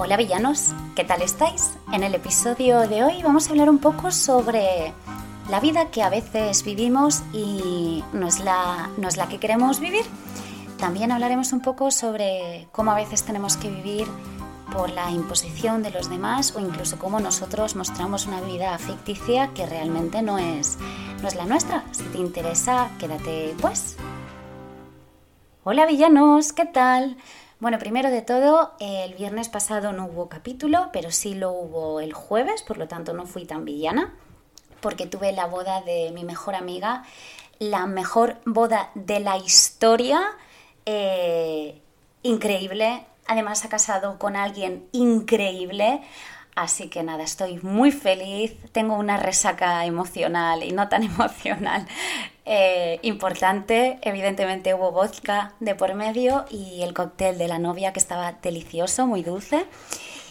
Hola villanos, ¿qué tal estáis? En el episodio de hoy vamos a hablar un poco sobre la vida que a veces vivimos y no es la, no es la que queremos vivir. También hablaremos un poco sobre cómo a veces tenemos que vivir por la imposición de los demás o incluso cómo nosotros mostramos una vida ficticia que realmente no es, no es la nuestra. Si te interesa, quédate pues. Hola villanos, ¿qué tal? Bueno, primero de todo, el viernes pasado no hubo capítulo, pero sí lo hubo el jueves, por lo tanto no fui tan villana, porque tuve la boda de mi mejor amiga, la mejor boda de la historia, eh, increíble. Además ha casado con alguien increíble. Así que nada, estoy muy feliz, tengo una resaca emocional y no tan emocional eh, importante. Evidentemente hubo vodka de por medio y el cóctel de la novia que estaba delicioso, muy dulce.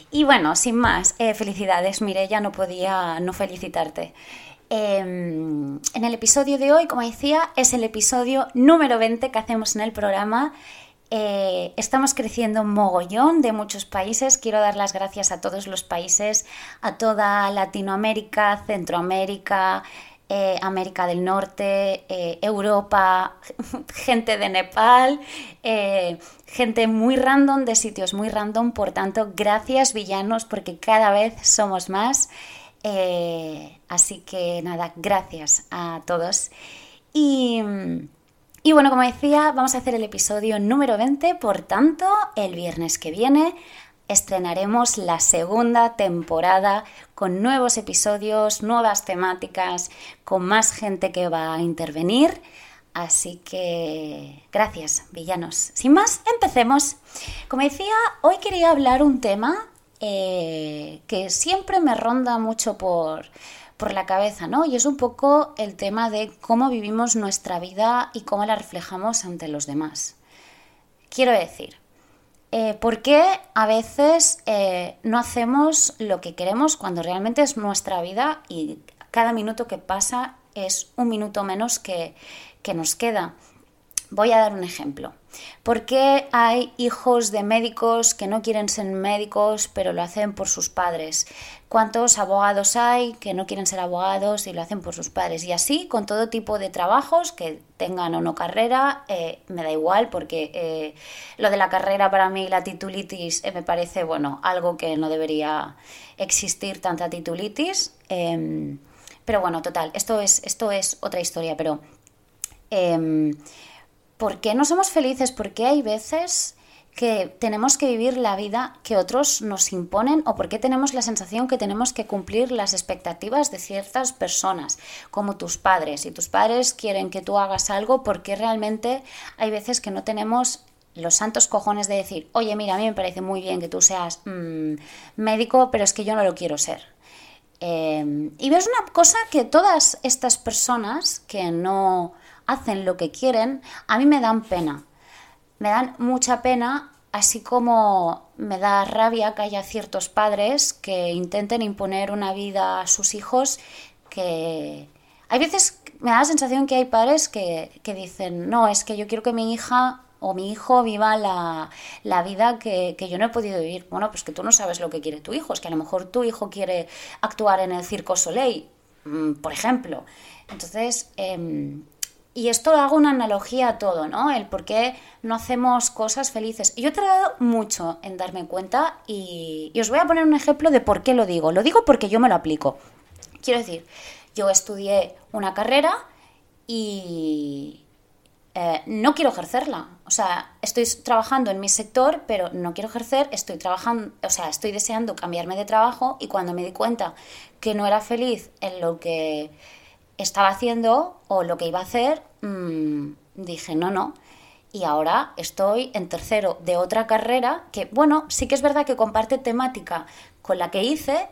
Y bueno, sin más, eh, felicidades, Mireya, no podía no felicitarte. Em, en el episodio de hoy, como decía, es el episodio número 20 que hacemos en el programa eh, estamos creciendo un mogollón de muchos países. Quiero dar las gracias a todos los países, a toda Latinoamérica, Centroamérica, eh, América del Norte, eh, Europa, gente de Nepal, gente muy random de sitios muy random. Por tanto, gracias villanos porque cada vez somos más. así que nada, gracias a todos. Y y bueno, como decía, vamos a hacer el episodio número 20, por tanto, el viernes que viene estrenaremos la segunda temporada con nuevos episodios, nuevas temáticas, con más gente que va a intervenir. Así que gracias, villanos. Sin más, empecemos. Como decía, hoy quería hablar un tema eh, que siempre me ronda mucho por, por la cabeza, ¿no? Y es un poco el tema de cómo vivimos nuestra vida y cómo la reflejamos ante los demás. Quiero decir, eh, ¿por qué a veces eh, no hacemos lo que queremos cuando realmente es nuestra vida y cada minuto que pasa es un minuto menos que, que nos queda? Voy a dar un ejemplo. ¿Por qué hay hijos de médicos que no quieren ser médicos pero lo hacen por sus padres? ¿Cuántos abogados hay que no quieren ser abogados y lo hacen por sus padres? Y así con todo tipo de trabajos que tengan o no carrera, eh, me da igual porque eh, lo de la carrera para mí, la titulitis, eh, me parece, bueno, algo que no debería existir tanta titulitis. Em, pero bueno, total, esto es, esto es otra historia, pero... ¿por qué no somos felices? ¿Por qué hay veces que tenemos que vivir la vida que otros nos imponen o por qué tenemos la sensación que tenemos que cumplir las expectativas de ciertas personas, como tus padres. Si tus padres quieren que tú hagas algo, ¿por qué realmente hay veces que no tenemos los santos cojones de decir, oye, mira, a mí me parece muy bien que tú seas mm, médico, pero es que yo no lo quiero ser? Em, y ves una cosa que todas estas personas que no hacen lo que quieren, a mí me dan pena. Me dan mucha pena, así como me da rabia que haya ciertos padres que intenten imponer una vida a sus hijos que... Hay veces me da la sensación que hay padres que, dicen, no, es que yo quiero que mi hija o mi hijo viva la, vida que, yo no he podido vivir. Bueno, pues que tú no sabes lo que quiere tu hijo, es que a lo mejor tu hijo quiere actuar en el Circo Soleil, mm, por ejemplo. Entonces, em, y esto hago una analogía a todo, ¿no? El por qué no hacemos cosas felices. Yo he tardado mucho en darme cuenta y, os voy a poner un ejemplo de por qué lo digo. Lo digo porque yo me lo aplico. Quiero decir, yo estudié una carrera y eh, no quiero ejercerla. O sea, estoy trabajando en mi sector, pero no quiero ejercer, estoy trabajando, o sea, estoy deseando cambiarme de trabajo y cuando me di cuenta que no era feliz en lo que estaba haciendo o lo que iba a hacer, mm, dije, no, no. Y ahora estoy en tercero de otra carrera que, bueno, sí que es verdad que comparte temática con la que hice,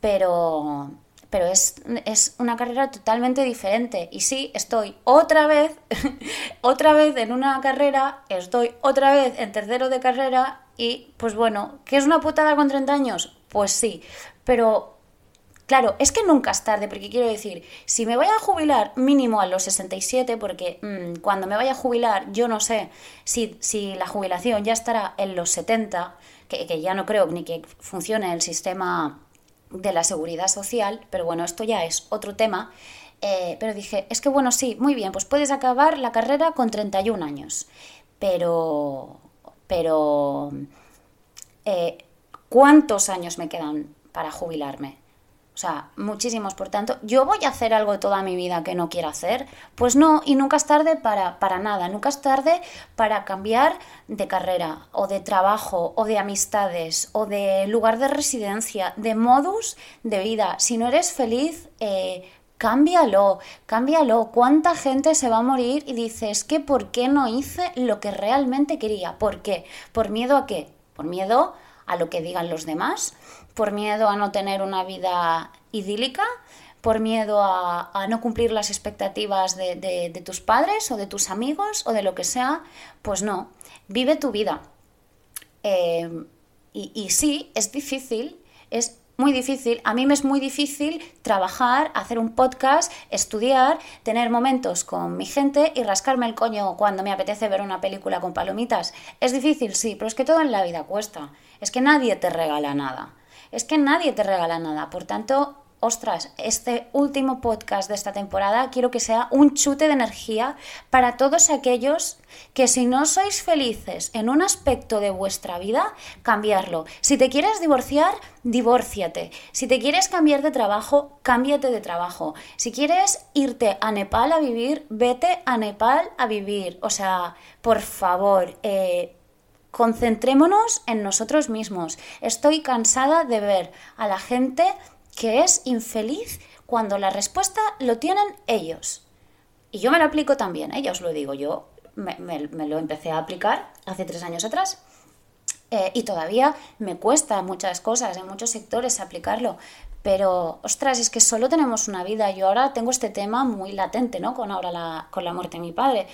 pero, pero es, es una carrera totalmente diferente. Y sí, estoy otra vez, otra vez en una carrera, estoy otra vez en tercero de carrera y, pues bueno, ¿qué es una putada con 30 años? Pues sí, pero Claro, es que nunca es tarde, porque quiero decir, si me voy a jubilar mínimo a los 67, porque mm, cuando me vaya a jubilar yo no sé si, si, la jubilación ya estará en los 70, que, ya no creo ni que funcione el sistema de la seguridad social, pero bueno, esto ya es otro tema. Eh, pero dije, es que bueno, sí, muy bien, pues puedes acabar la carrera con 31 años, pero, pero, eh, ¿cuántos años me quedan para jubilarme? O sea, muchísimos. Por tanto, ¿yo voy a hacer algo toda mi vida que no quiero hacer? Pues no, y nunca es tarde para, para nada. Nunca es tarde para cambiar de carrera, o de trabajo, o de amistades, o de lugar de residencia, de modus de vida. Si no eres feliz, eh, cámbialo, cámbialo. ¿Cuánta gente se va a morir y dices que por qué no hice lo que realmente quería? ¿Por qué? ¿Por miedo a qué? ¿Por miedo a lo que digan los demás? Por miedo a no tener una vida idílica, por miedo a, no cumplir las expectativas de, tus padres o de tus amigos o de lo que sea, pues no, vive tu vida. Eh, y, y sí, es difícil, es muy difícil. A mí me es muy difícil trabajar, hacer un podcast, estudiar, tener momentos con mi gente y rascarme el coño cuando me apetece ver una película con palomitas. Es difícil, sí, pero es que todo en la vida cuesta. Es que nadie te regala nada es que nadie te regala nada. Por tanto, ostras, este último podcast de esta temporada quiero que sea un chute de energía para todos aquellos que si no sois felices en un aspecto de vuestra vida, cambiarlo. Si te quieres divorciar, divórciate. Si te quieres cambiar de trabajo, cámbiate de trabajo. Si quieres irte a Nepal a vivir, vete a Nepal a vivir. O sea, por favor, eh, Concentrémonos en nosotros mismos. Estoy cansada de ver a la gente que es infeliz cuando la respuesta lo tienen ellos. Y yo me lo aplico también, ¿eh? ya os lo digo, yo me, lo empecé a aplicar hace tres años atrás. Eh, y todavía me cuesta muchas cosas, en muchos sectores aplicarlo. Pero, ostras, es que solo tenemos una vida. Yo ahora tengo este tema muy latente, ¿no? Con ahora la, con la muerte de mi padre.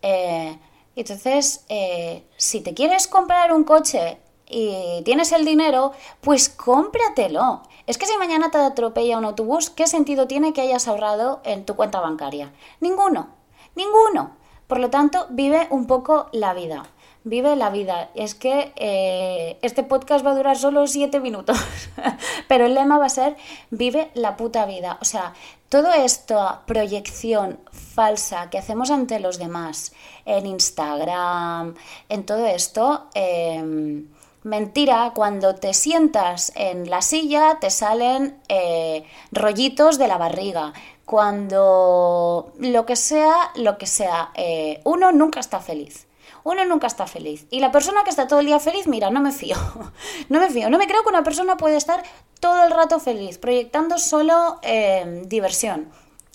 Eh, entonces, eh, si te quieres comprar un coche y tienes el dinero, pues cómpratelo. Es que si mañana te atropella un autobús, ¿qué sentido tiene que hayas ahorrado en tu cuenta bancaria? Ninguno, ninguno. Por lo tanto, vive un poco la vida. Vive la vida. Es que eh, este podcast va a durar solo siete minutos, pero el lema va a ser vive la puta vida. O sea, toda esta proyección falsa que hacemos ante los demás en Instagram, en todo esto, em, mentira, cuando te sientas en la silla te salen eh, rollitos de la barriga. Cuando lo que sea, lo que sea, eh, uno nunca está feliz uno nunca está feliz. Y la persona que está todo el día feliz, mira, no me fío. no me fío. No me creo que una persona puede estar todo el rato feliz, proyectando solo eh, diversión.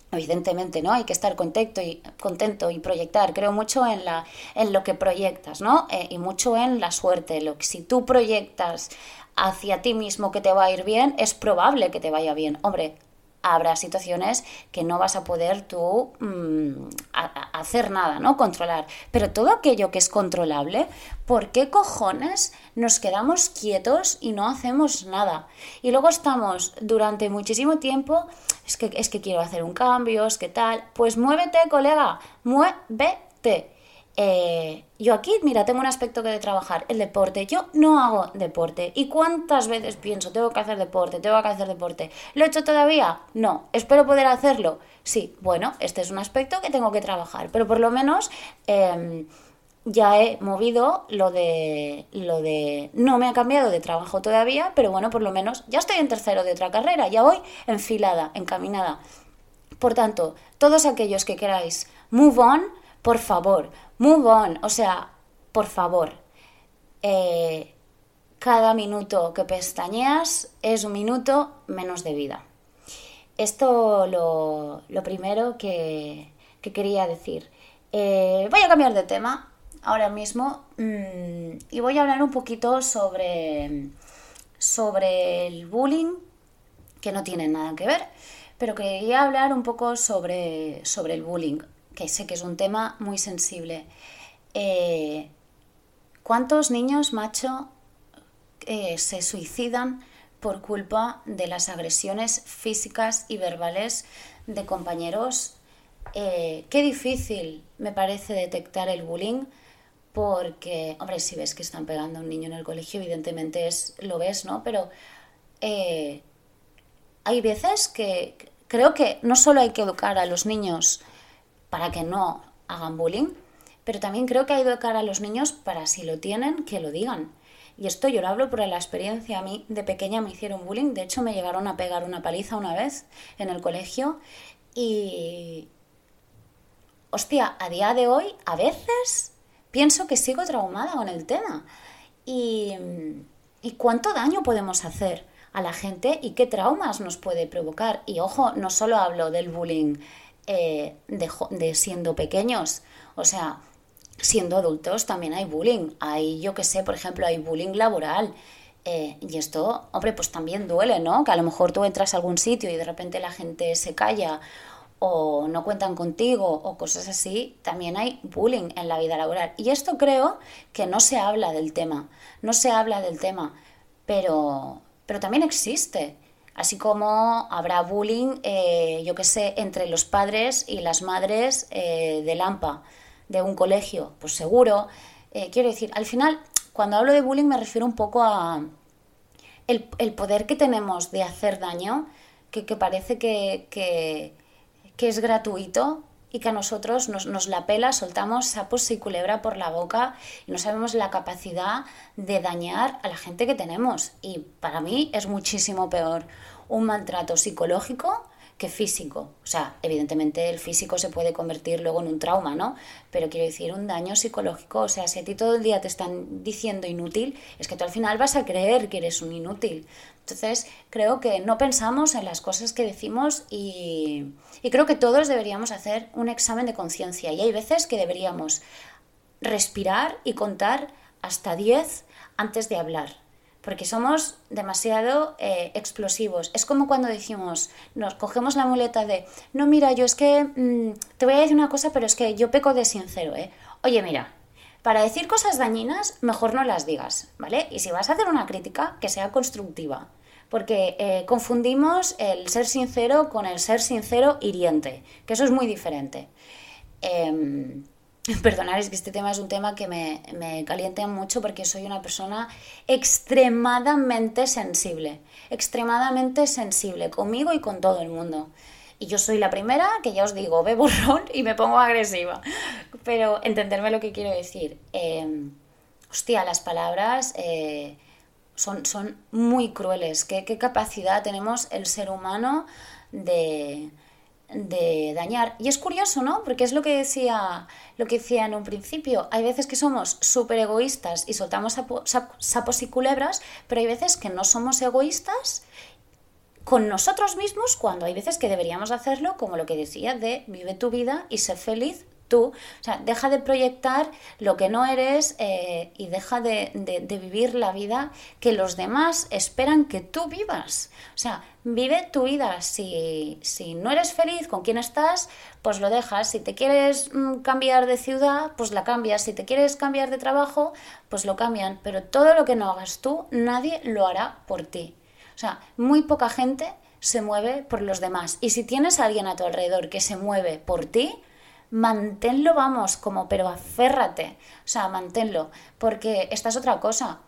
Evidentemente, ¿no? Hay que estar contento y, contento y proyectar. Creo mucho en, la, en lo que proyectas, ¿no? Eh, y mucho en la suerte. Lo que, si tú proyectas hacia ti mismo que te va a ir bien, es probable que te vaya bien. Hombre, habrá situaciones que no vas a poder tú mm, hacer nada, ¿no? Controlar. Pero todo aquello que es controlable, ¿por qué cojones nos quedamos quietos y no hacemos nada? Y luego estamos durante muchísimo tiempo, es que, es que quiero hacer un cambio, es que tal, pues muévete, colega, muévete. Eh, yo aquí, mira, tengo un aspecto que de trabajar, el deporte. Yo no hago deporte. ¿Y cuántas veces pienso, tengo que hacer deporte, tengo que hacer deporte? ¿Lo he hecho todavía? No. ¿Espero poder hacerlo? Sí. Bueno, este es un aspecto que tengo que trabajar. Pero por lo menos em, ya he movido lo de, lo de... No me ha cambiado de trabajo todavía, pero bueno, por lo menos ya estoy en tercero de otra carrera. Ya voy enfilada, encaminada. Por tanto, todos aquellos que queráis move on, por favor, Move on, o sea, por favor, eh, cada minuto que pestañeas es un minuto menos de vida. Esto lo, lo primero que, quería decir. Eh, voy a cambiar de tema ahora mismo mm, y voy a hablar un poquito sobre, sobre el bullying, que no tiene nada que ver, pero quería hablar un poco sobre, sobre el bullying que sé que es un tema muy sensible. Eh, ¿Cuántos niños, macho, eh, se suicidan por culpa de las agresiones físicas y verbales de compañeros? Eh, qué difícil me parece detectar el bullying porque, hombre, si ves que están pegando a un niño en el colegio, evidentemente es, lo ves, ¿no? Pero hay veces que creo que no solo hay que educar a los niños para que no hagan bullying, pero también creo que hay que educar a los niños para si lo tienen, que lo digan. Y esto yo lo hablo por la experiencia. A mí de pequeña me hicieron bullying. De hecho, me llegaron a pegar una paliza una vez en el colegio. Y... Hostia, a día de hoy, a veces pienso que sigo traumada con el tema. Y, y cuánto daño podemos hacer a la gente y qué traumas nos puede provocar. Y ojo, no solo hablo del bullying eh, de, siendo pequeños, o sea, siendo adultos también hay bullying. Hay, yo que sé, por ejemplo, hay bullying laboral. Eh, y esto, hombre, pues también duele, ¿no? Que a lo mejor tú entras a algún sitio y de repente la gente se calla o no cuentan contigo o cosas así, también hay bullying en la vida laboral. Y esto creo que no se habla del tema, no se habla del tema, pero, pero también existe. Así como habrá bullying, eh, yo qué sé, entre los padres y las madres eh, de Lampa, de un colegio, pues seguro. Eh, quiero decir, al final, cuando hablo de bullying me refiero un poco a el, el poder que tenemos de hacer daño, que, parece que que es gratuito y que a nosotros nos, nos, la pela, soltamos sapos y culebra por la boca y no sabemos la capacidad de dañar a la gente que tenemos. Y para mí es muchísimo peor un maltrato psicológico que físico. O sea, evidentemente el físico se puede convertir luego en un trauma, ¿no? Pero quiero decir, un daño psicológico, o sea, si a ti todo el día te están diciendo inútil, es que tú al final vas a creer que eres un inútil. Entonces, creo que no pensamos en las cosas que decimos y, y creo que todos deberíamos hacer un examen de conciencia. Y hay veces que deberíamos respirar y contar hasta 10 antes de hablar porque somos demasiado eh, explosivos. Es como cuando decimos, nos cogemos la muleta de, no, mira, yo es que mmm, te voy a decir una cosa, pero es que yo peco de sincero, ¿eh? Oye, mira, para decir cosas dañinas, mejor no las digas, ¿vale? Y si vas a hacer una crítica, que sea constructiva. Porque eh, confundimos el ser sincero con el ser sincero hiriente, que eso es muy diferente. Eh, Perdonad, es que este tema es un tema que me, me calienta mucho porque soy una persona extremadamente sensible, extremadamente sensible conmigo y con todo el mundo. Y yo soy la primera que ya os digo, bebo ron y me pongo agresiva. Pero entenderme lo que quiero decir. Eh, hostia, las palabras eh, son, son muy crueles. ¿Qué, ¿Qué capacidad tenemos el ser humano de, de dañar. Y es curioso, ¿no? Porque es lo que decía, lo que decía en un principio. Hay veces que somos súper egoístas y soltamos sapos y culebras, pero hay veces que no somos egoístas con nosotros mismos cuando hay veces que deberíamos hacerlo, como lo que decía de vive tu vida y sé feliz tú. O sea, deja de proyectar lo que no eres eh, y deja de, de, vivir la vida que los demás esperan que tú vivas. O sea, vive tu vida. Si, si no eres feliz con quien estás, pues lo dejas. Si te quieres mm, cambiar de ciudad, pues la cambias. Si te quieres cambiar de trabajo, pues lo cambian. Pero todo lo que no hagas tú, nadie lo hará por ti. O sea, muy poca gente se mueve por los demás. Y si tienes a alguien a tu alrededor que se mueve por ti, manténlo, vamos, como, pero aférrate, o sea, manténlo, porque esta es otra cosa.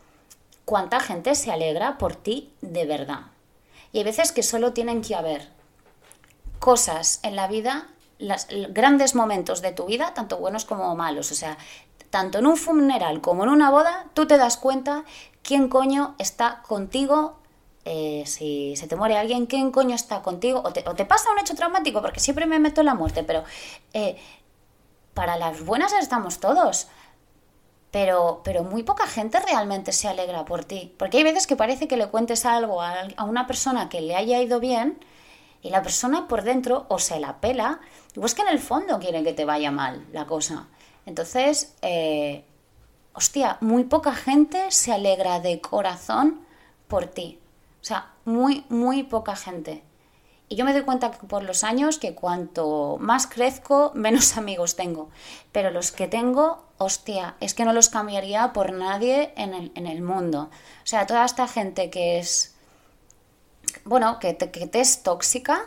¿Cuánta gente se alegra por ti de verdad? Y hay veces que solo tienen que haber cosas en la vida, grandes momentos de tu vida, tanto buenos como malos, o sea, tanto en un funeral como en una boda, tú te das cuenta quién coño está contigo eh, si se te muere alguien, ¿quién coño está contigo? O te, o te, pasa un hecho traumático, porque siempre me meto en la muerte, pero eh, para las buenas estamos todos. Pero, pero muy poca gente realmente se alegra por ti. Porque hay veces que parece que le cuentes algo a, una persona que le haya ido bien y la persona por dentro o se la pela o es que en el fondo quiere que te vaya mal la cosa. Entonces, eh, hostia, muy poca gente se alegra de corazón por ti. Sea, muy, muy poca gente. Y yo me doy cuenta que por los años que cuanto más crezco, menos amigos tengo. Pero los que tengo, hostia, es que no los cambiaría por nadie en el, en el mundo. O sea, toda esta gente que es, bueno, que te, que te es tóxica,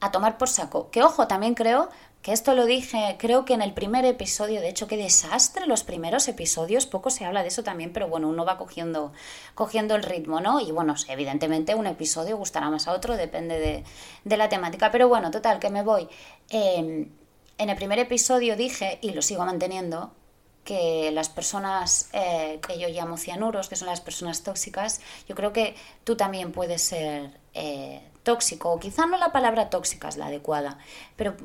a tomar por saco. Que ojo, también creo, que esto lo dije creo que en el primer episodio, de hecho qué desastre los primeros episodios, poco se habla de eso también, pero bueno, uno va cogiendo, cogiendo el ritmo, ¿no? Y bueno, evidentemente un episodio gustará más a otro, depende de, la temática, pero bueno, total, que me voy. Em, en el primer episodio dije, y lo sigo manteniendo, que las personas eh, que yo llamo cianuros, que son las personas tóxicas, yo creo que tú también puedes ser eh, tóxico, o quizá no la palabra tóxica es la adecuada, pero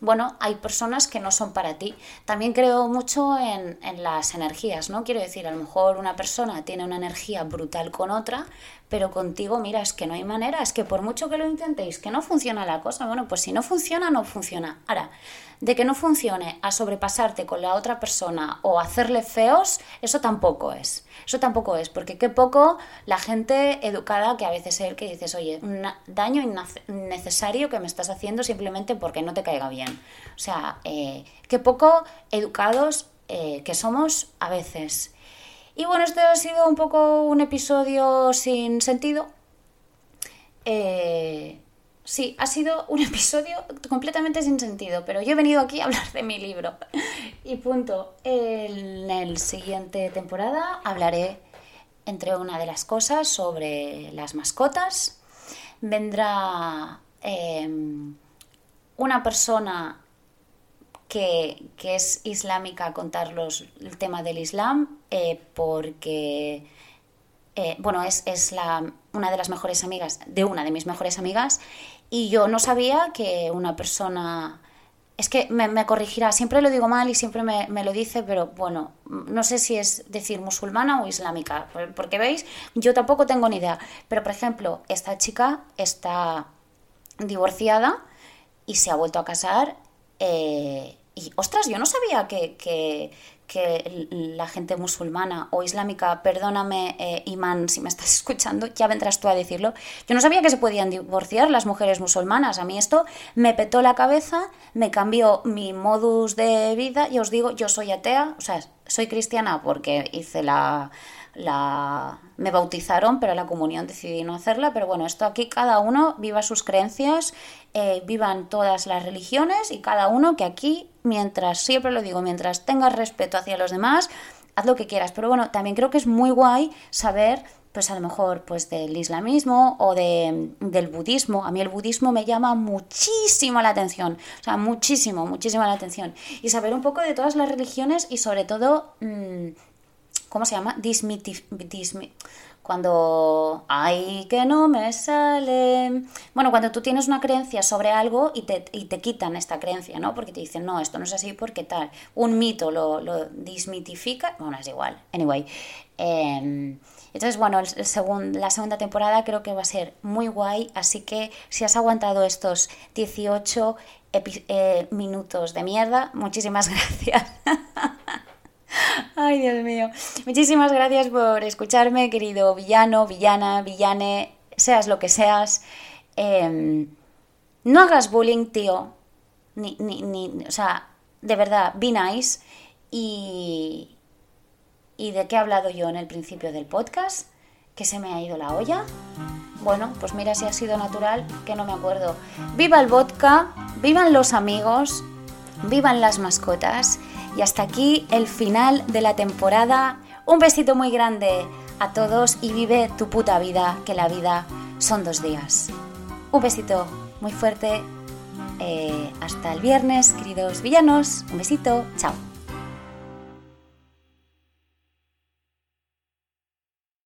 bueno, hay personas que no son para ti. También creo mucho en, en, las energías, ¿no? Quiero decir, a lo mejor una persona tiene una energía brutal con otra, pero contigo, mira, es que no hay manera, es que por mucho que lo intentéis, que no funciona la cosa, bueno, pues si no funciona, no funciona. Ahora, de que no funcione a sobrepasarte con la otra persona o hacerle feos, eso tampoco es. Eso tampoco es, porque qué poco la gente educada, que a veces es el que dices, oye, un daño innecesario que me estás haciendo simplemente porque no te caiga bien. O sea, eh, qué poco educados eh, que somos a veces. Y bueno, este ha sido un poco un episodio sin sentido. Eh, Sí, ha sido un episodio completamente sin sentido, pero yo he venido aquí a hablar de mi libro. Y punto. En la siguiente temporada hablaré, entre una de las cosas, sobre las mascotas. Vendrá em, una persona que, es islámica a contarlos el tema del Islam, eh, porque eh, bueno, es, es la, una de las mejores amigas, de una de mis mejores amigas, y yo no sabía que una persona... Es que me, corregirá, siempre lo digo mal y siempre me, lo dice, pero bueno, no sé si es decir musulmana o islámica, porque veis, yo tampoco tengo ni idea. Pero por ejemplo, esta chica está divorciada y se ha vuelto a casar. Eh, y ostras, yo no sabía que la gente musulmana o islámica, perdóname, eh, Imán, si me estás escuchando, ya vendrás tú a decirlo. Yo no sabía que se podían divorciar las mujeres musulmanas. A mí esto me petó la cabeza, me cambió mi modus de vida. Y os digo, yo soy atea, o sea, soy cristiana porque hice la, la me bautizaron, pero la comunión decidí no hacerla. Pero bueno, esto aquí cada uno viva sus creencias, eh, vivan todas las religiones y cada uno que aquí, mientras, siempre lo digo, mientras tengas respeto hacia los demás, haz lo que quieras. Pero bueno, también creo que es muy guay saber pues a lo mejor pues del islamismo o de, del budismo. A mí el budismo me llama muchísimo la atención, o sea, muchísimo, muchísimo la atención. Y saber un poco de todas las religiones y sobre todo mm, ¿cómo se llama? Dismitif cuando, ay, que no me sale. Bueno, cuando tú tienes una creencia sobre algo y te, y te quitan esta creencia, ¿no? Porque te dicen, no, esto no es así porque tal. Un mito lo, dismitifica. Bueno, es igual. Anyway. Em, entonces, bueno, el, la segunda temporada creo que va a ser muy guay. Así que si has aguantado estos 18 eh, minutos de mierda, muchísimas gracias. Ay, Dios mío. Muchísimas gracias por escucharme, querido villano, villana, villane, seas lo que seas. Em, no hagas bullying, tío. Ni, ni, ni, o sea, de verdad, be nice. Y, ¿Y de qué he hablado yo en el principio del podcast? ¿Que se me ha ido la olla? Bueno, pues mira si ha sido natural, que no me acuerdo. Viva el vodka, vivan los amigos, vivan las mascotas y hasta aquí el final de la temporada. Un besito muy grande a todos y vive tu puta vida, que la vida son dos días. Un besito muy fuerte. Eh, hasta el viernes, queridos villanos. Un besito. Chao.